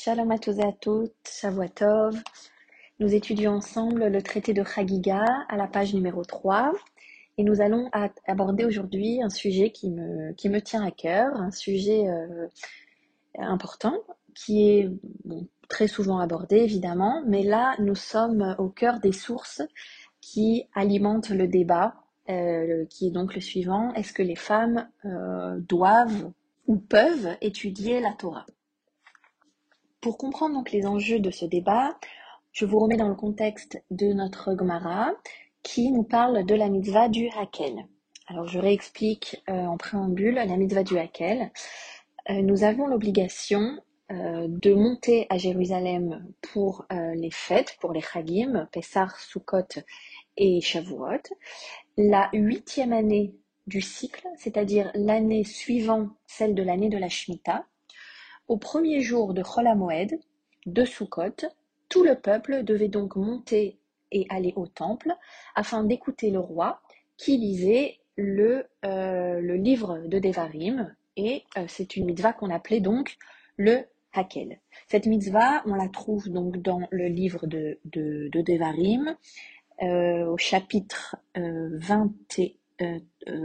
Shalom à tous et à toutes, Shavuatov. Nous étudions ensemble le traité de Chagiga à la page numéro 3 et nous allons aborder aujourd'hui un sujet qui me, tient à cœur, un sujet euh, important qui est très souvent abordé évidemment, mais là nous sommes au cœur des sources qui alimentent le débat, euh, qui est donc le suivant, est-ce que les femmes euh, doivent ou peuvent étudier la Torah? Pour comprendre donc les enjeux de ce débat, je vous remets dans le contexte de notre Gemara qui nous parle de la mitzvah du Hakel. Alors je réexplique euh, en préambule la mitzvah du Hakel. Euh, nous avons l'obligation euh, de monter à Jérusalem pour les fêtes, pour les Chagim, Pessah, Sukkot et Shavuot. La huitième année du cycle, c'est-à-dire l'année suivant celle de l'année de la Shemitah, au premier jour de Chol Moed, de Sukkot, tout le peuple devait donc monter et aller au temple afin d'écouter le roi qui lisait le, euh, livre de Devarim et euh, c'est une mitzvah qu'on appelait donc le Hakel. Cette mitzvah, on la trouve donc dans le livre de, de, de Devarim euh, au chapitre 20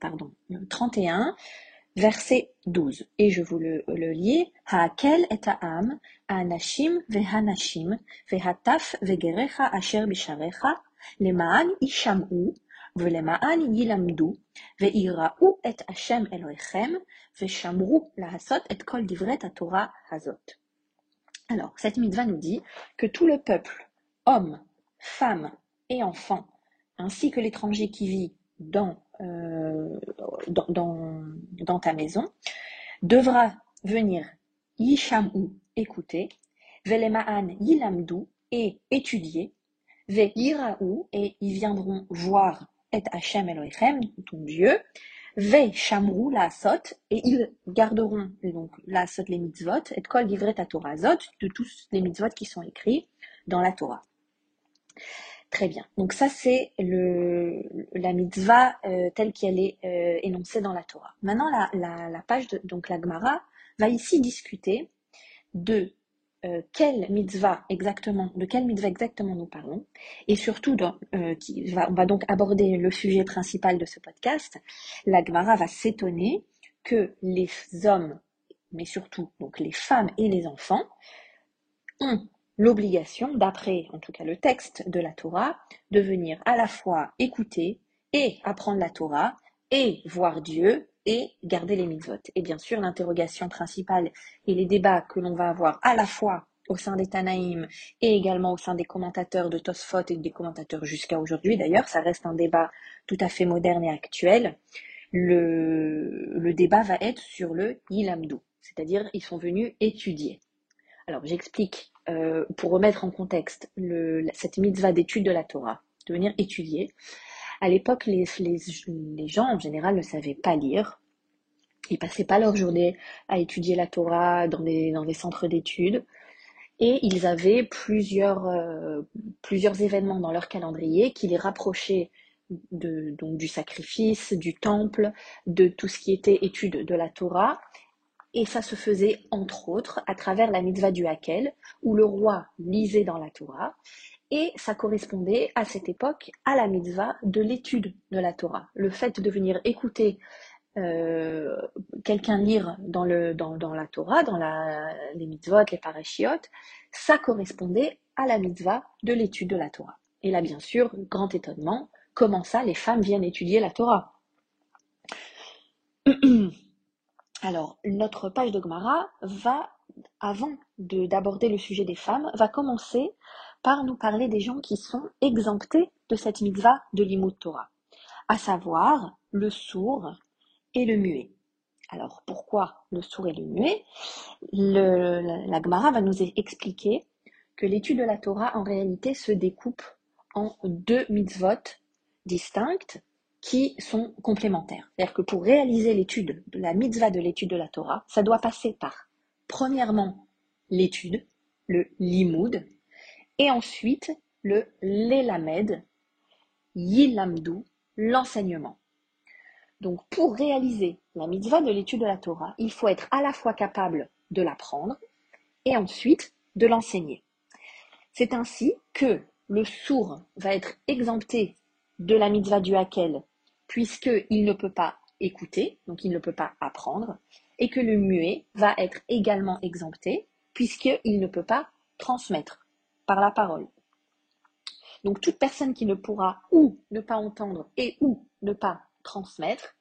pardon, 31 verset 12. Et je vous le, le lis. Haakel et ha'am, ha'anashim ve'hanashim, ve'hataf ve'gerecha asher bisharecha, למען יישמעו ולמען ילמדו ויראו את השם אלוהיכם ושמרו לעשות את כל דברי התורה הזאת. Alors, cette mitzvah nous dit que tout le peuple, hommes, femmes et enfants, ainsi que l'étranger qui vit dans euh, dans, dans, ta maison, devra venir Yishamou, écouter, Velema'an Yilamdu, et étudier, Ve et ils viendront voir et Hashem Elohim, ton Dieu, Ve la Sot, et ils garderont donc la Sot les mitzvot, et Kol Divret Torah Zot, de tous les mitzvot qui sont écrits dans la Torah. Très bien. Donc ça, c'est le, la mitzvah euh, telle qu'elle est euh, énoncée dans la Torah. Maintenant, la, la, page, de, donc la Gemara, va ici discuter de euh, quelle mitzvah exactement, de quelle mitzvah exactement nous parlons, et surtout, qui va, on va donc aborder le sujet principal de ce podcast. La Gemara va s'étonner que les hommes, mais surtout donc les femmes et les enfants, ont l'obligation, d'après en tout cas le texte de la Torah, de venir à la fois écouter et apprendre la Torah et voir Dieu et garder les mitzvot. Et bien sûr, l'interrogation principale et les débats que l'on va avoir à la fois au sein des Tanaïm et également au sein des commentateurs de Tosfot et des commentateurs jusqu'à aujourd'hui d'ailleurs, ça reste un débat tout à fait moderne et actuel. Le, débat va être sur le Yilamdou, c'est-à-dire ils sont venus étudier. Alors j'explique euh, pour remettre en contexte cette mitzvah d'étude de la Torah, de venir étudier. À l'époque, les, gens en général ne savaient pas lire. Ils passaient pas leur journée à étudier la Torah dans des, centres d'études. Et ils avaient plusieurs, euh, plusieurs événements dans leur calendrier qui les rapprochaient du sacrifice, du temple, de tout ce qui était étude de la Torah et ça se faisait entre autres à travers la mitzvah du Hakel, où le roi lisait dans la Torah, et ça correspondait à cette époque à la mitzvah de l'étude de la Torah. Le fait de venir écouter euh, quelqu'un lire dans, la Torah, dans les mitzvot, les parashiotes, ça correspondait à la mitzvah de l'étude de la Torah. Et là, bien sûr, grand étonnement, comment ça les femmes viennent étudier la Torah? Alors, notre page de Gemara va, avant d'aborder le sujet des femmes, va commencer par nous parler des gens qui sont exemptés de cette mitzvah de l'imout Torah, à savoir le sourd et le muet. Alors, pourquoi le sourd et le muet? Le, la, Gemara va nous expliquer que l'étude de la Torah, en réalité, se découpe en deux mitzvot distinctes qui sont complémentaires. C'est-à-dire que pour réaliser l'étude, la mitzvah de l'étude de la Torah, ça doit passer par, premièrement, l'étude, le limoud, et ensuite le l'elamed, yilamdu, l'enseignement. Donc pour réaliser la mitzvah de l'étude de la Torah, il faut être à la fois capable de l'apprendre et ensuite de l'enseigner. C'est ainsi que le sourd va être exempté de la mitzvah du hakel, puisqu'il ne peut pas écouter, donc il ne peut pas apprendre, et que le muet va être également exempté, puisqu'il ne peut pas transmettre par la parole. Donc toute personne qui ne pourra ou ne pas entendre et ou ne pas transmettre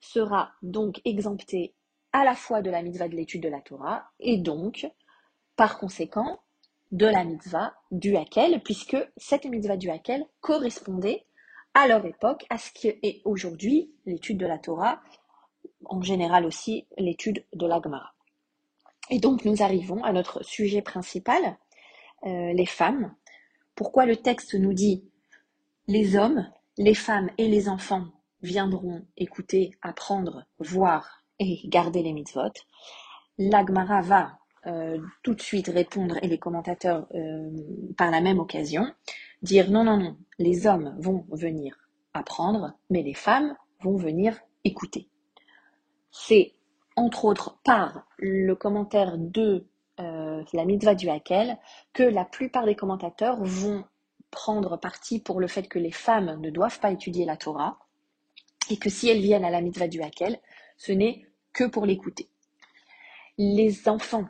sera donc exemptée à la fois de la mitzvah de l'étude de la Torah et donc, par conséquent, de la mitzvah du Hakel, puisque cette mitzvah du Hakel correspondait à leur époque à ce qui est aujourd'hui l'étude de la Torah, en général aussi l'étude de la Gemara. Et donc nous arrivons à notre sujet principal, euh, les femmes. Pourquoi le texte nous dit les hommes, les femmes et les enfants viendront écouter, apprendre, voir et garder les mitzvot. L'Agmara va euh, tout de suite répondre, et les commentateurs euh, par la même occasion, dire non, non, non, les hommes vont venir apprendre, mais les femmes vont venir écouter. C'est entre autres par le commentaire de euh, la mitzvah du Hakel que la plupart des commentateurs vont prendre parti pour le fait que les femmes ne doivent pas étudier la Torah et que si elles viennent à la mitzvah du Hakel, ce n'est que pour l'écouter. Les enfants,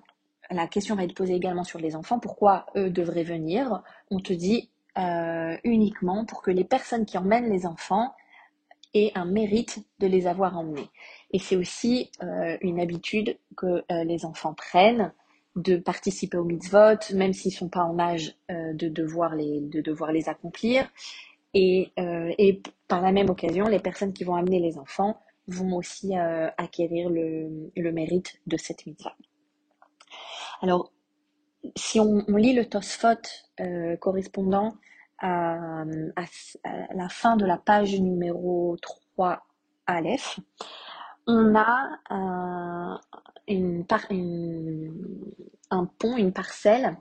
la question va être posée également sur les enfants, pourquoi eux devraient venir? On te dit euh, uniquement pour que les personnes qui emmènent les enfants aient un mérite de les avoir emmenés. Et c'est aussi euh, une habitude que euh, les enfants prennent de participer au mitzvot, même s'ils ne sont pas en âge de, devoir les, de devoir les accomplir. Et, et, par la même occasion, les personnes qui vont amener les enfants vont aussi acquérir le, le, mérite de cette mitzvah. Alors, si on, lit le Tosfot euh, correspondant à, la fin de la page numéro 3 Aleph, on a un, une, un pont, une parcelle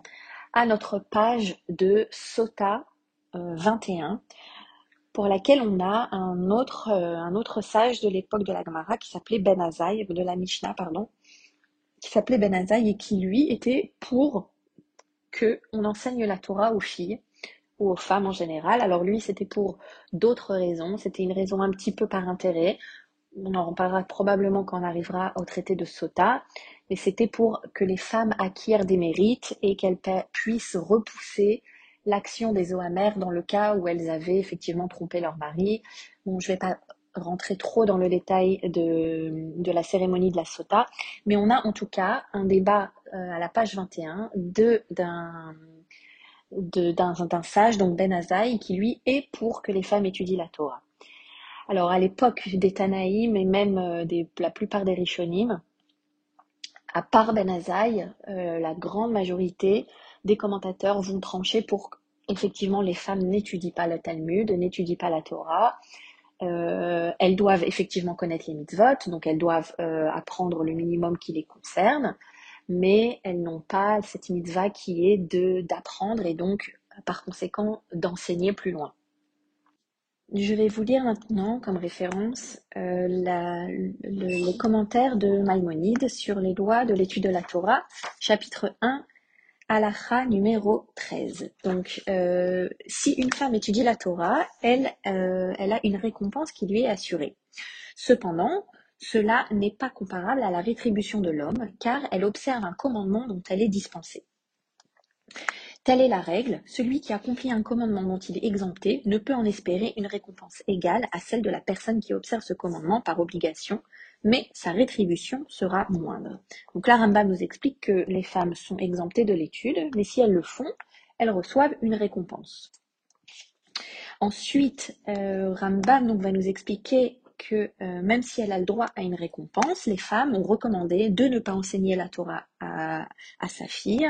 à notre page de Sota 21, euh, pour laquelle on a un autre, euh, un autre sage de l'époque de la Gemara qui s'appelait Ben Azaï, de la Mishnah, pardon, qui s'appelait Ben Azaï et qui lui était pour que on enseigne la Torah aux filles ou aux femmes en général. Alors lui, c'était pour d'autres raisons. C'était une raison un petit peu par intérêt. On en parlera probablement quand on arrivera au traité de Sota. Mais c'était pour que les femmes acquièrent des mérites et qu'elles puissent repousser l'action des eaux dans le cas où elles avaient effectivement trompé leur mari. Je vais pas rentrer trop dans le détail de, la cérémonie de la sota, mais on a en tout cas un débat à la page 21 de, d'un, sage, donc Ben Azaï, qui lui est pour que les femmes étudient la Torah. Alors à l'époque des Tanaïm et même euh, la plupart des Rishonim, à part Ben Azaï, euh, la grande majorité des commentateurs vont trancher pour effectivement les femmes n'étudient pas le Talmud, n'étudient pas la Torah, euh, elles doivent effectivement connaître les mitzvot, donc elles doivent euh, apprendre le minimum qui les concerne, mais elles n'ont pas cette mitzvah qui est de d'apprendre et donc par conséquent d'enseigner plus loin. Je vais vous lire maintenant comme référence euh, les commentaires de Maïmonide sur les lois de l'étude de la Torah, chapitre 1, Alacha numéro 13. Donc, euh, si une femme étudie la Torah, elle, euh, elle a une récompense qui lui est assurée. Cependant, cela n'est pas comparable à la rétribution de l'homme, car elle observe un commandement dont elle est dispensée. Telle est la règle, celui qui accomplit un commandement dont il est exempté ne peut en espérer une récompense égale à celle de la personne qui observe ce commandement par obligation, mais sa rétribution sera moindre. Donc là, Rambam nous explique que les femmes sont exemptées de l'étude, mais si elles le font, elles reçoivent une récompense. Ensuite, euh, Rambam va nous expliquer que euh, même si elle a le droit à une récompense, les femmes ont recommandé de ne pas enseigner la Torah à, sa fille.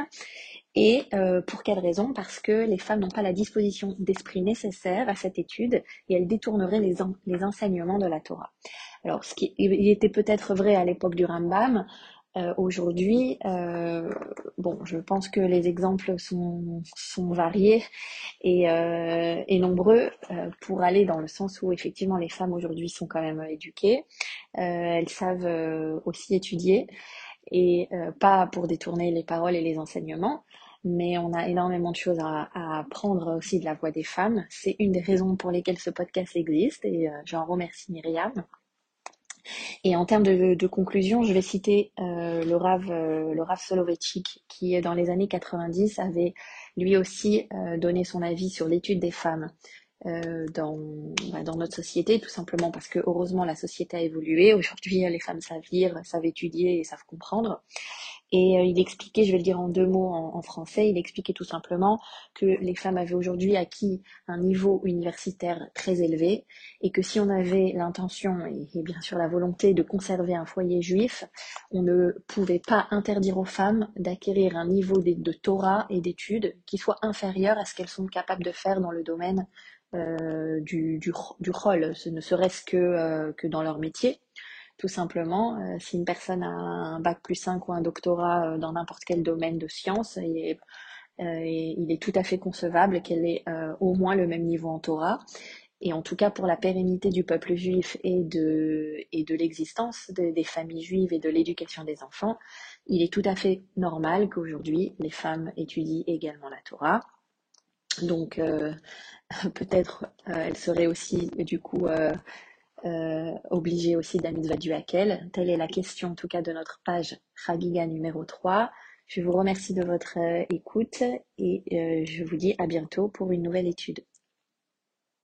Et euh, pour quelle raison? Parce que les femmes n'ont pas la disposition d'esprit nécessaire à cette étude et elles détourneraient les, les enseignements de la Torah. Alors, ce qui était peut-être vrai à l'époque du Rambam, euh, aujourd'hui, euh, bon, je pense que les exemples sont, variés et, euh, nombreux pour aller dans le sens où effectivement les femmes aujourd'hui sont quand même éduquées, elles savent aussi étudier et pas pour détourner les paroles et les enseignements, mais on a énormément de choses à, apprendre aussi de la voix des femmes. C'est une des raisons pour lesquelles ce podcast existe et j'en remercie Myriam. Et en termes de, conclusion, je vais citer le Rav, le Rav qui dans les années 90 avait lui aussi donné son avis sur l'étude des femmes euh, dans, bah, dans notre société, tout simplement parce que heureusement la société a évolué. Aujourd'hui, les femmes savent lire, savent étudier et savent comprendre. Et euh, il expliquait, je vais le dire en deux mots en, français, il expliquait tout simplement que les femmes avaient aujourd'hui acquis un niveau universitaire très élevé et que si on avait l'intention et, bien sûr la volonté de conserver un foyer juif, on ne pouvait pas interdire aux femmes d'acquérir un niveau de, Torah et d'études qui soit inférieur à ce qu'elles sont capables de faire dans le domaine euh, du, rôle, ce ne serait-ce que, euh, que dans leur métier. Tout simplement, euh, si une personne a un bac plus 5 ou un doctorat dans n'importe quel domaine de science, il est, il est tout à fait concevable qu'elle ait au moins le même niveau en Torah. Et en tout cas, pour la pérennité du peuple juif et de, et de l'existence des familles juives et de l'éducation des enfants, il est tout à fait normal qu'aujourd'hui, les femmes étudient également la Torah. Donc, peut-être euh, elle serait aussi du coup euh, euh, obligée aussi du Hakel. Telle est la question en tout cas de notre page Chagiga numéro 3. Je vous remercie de votre écoute et je vous dis à bientôt pour une nouvelle étude.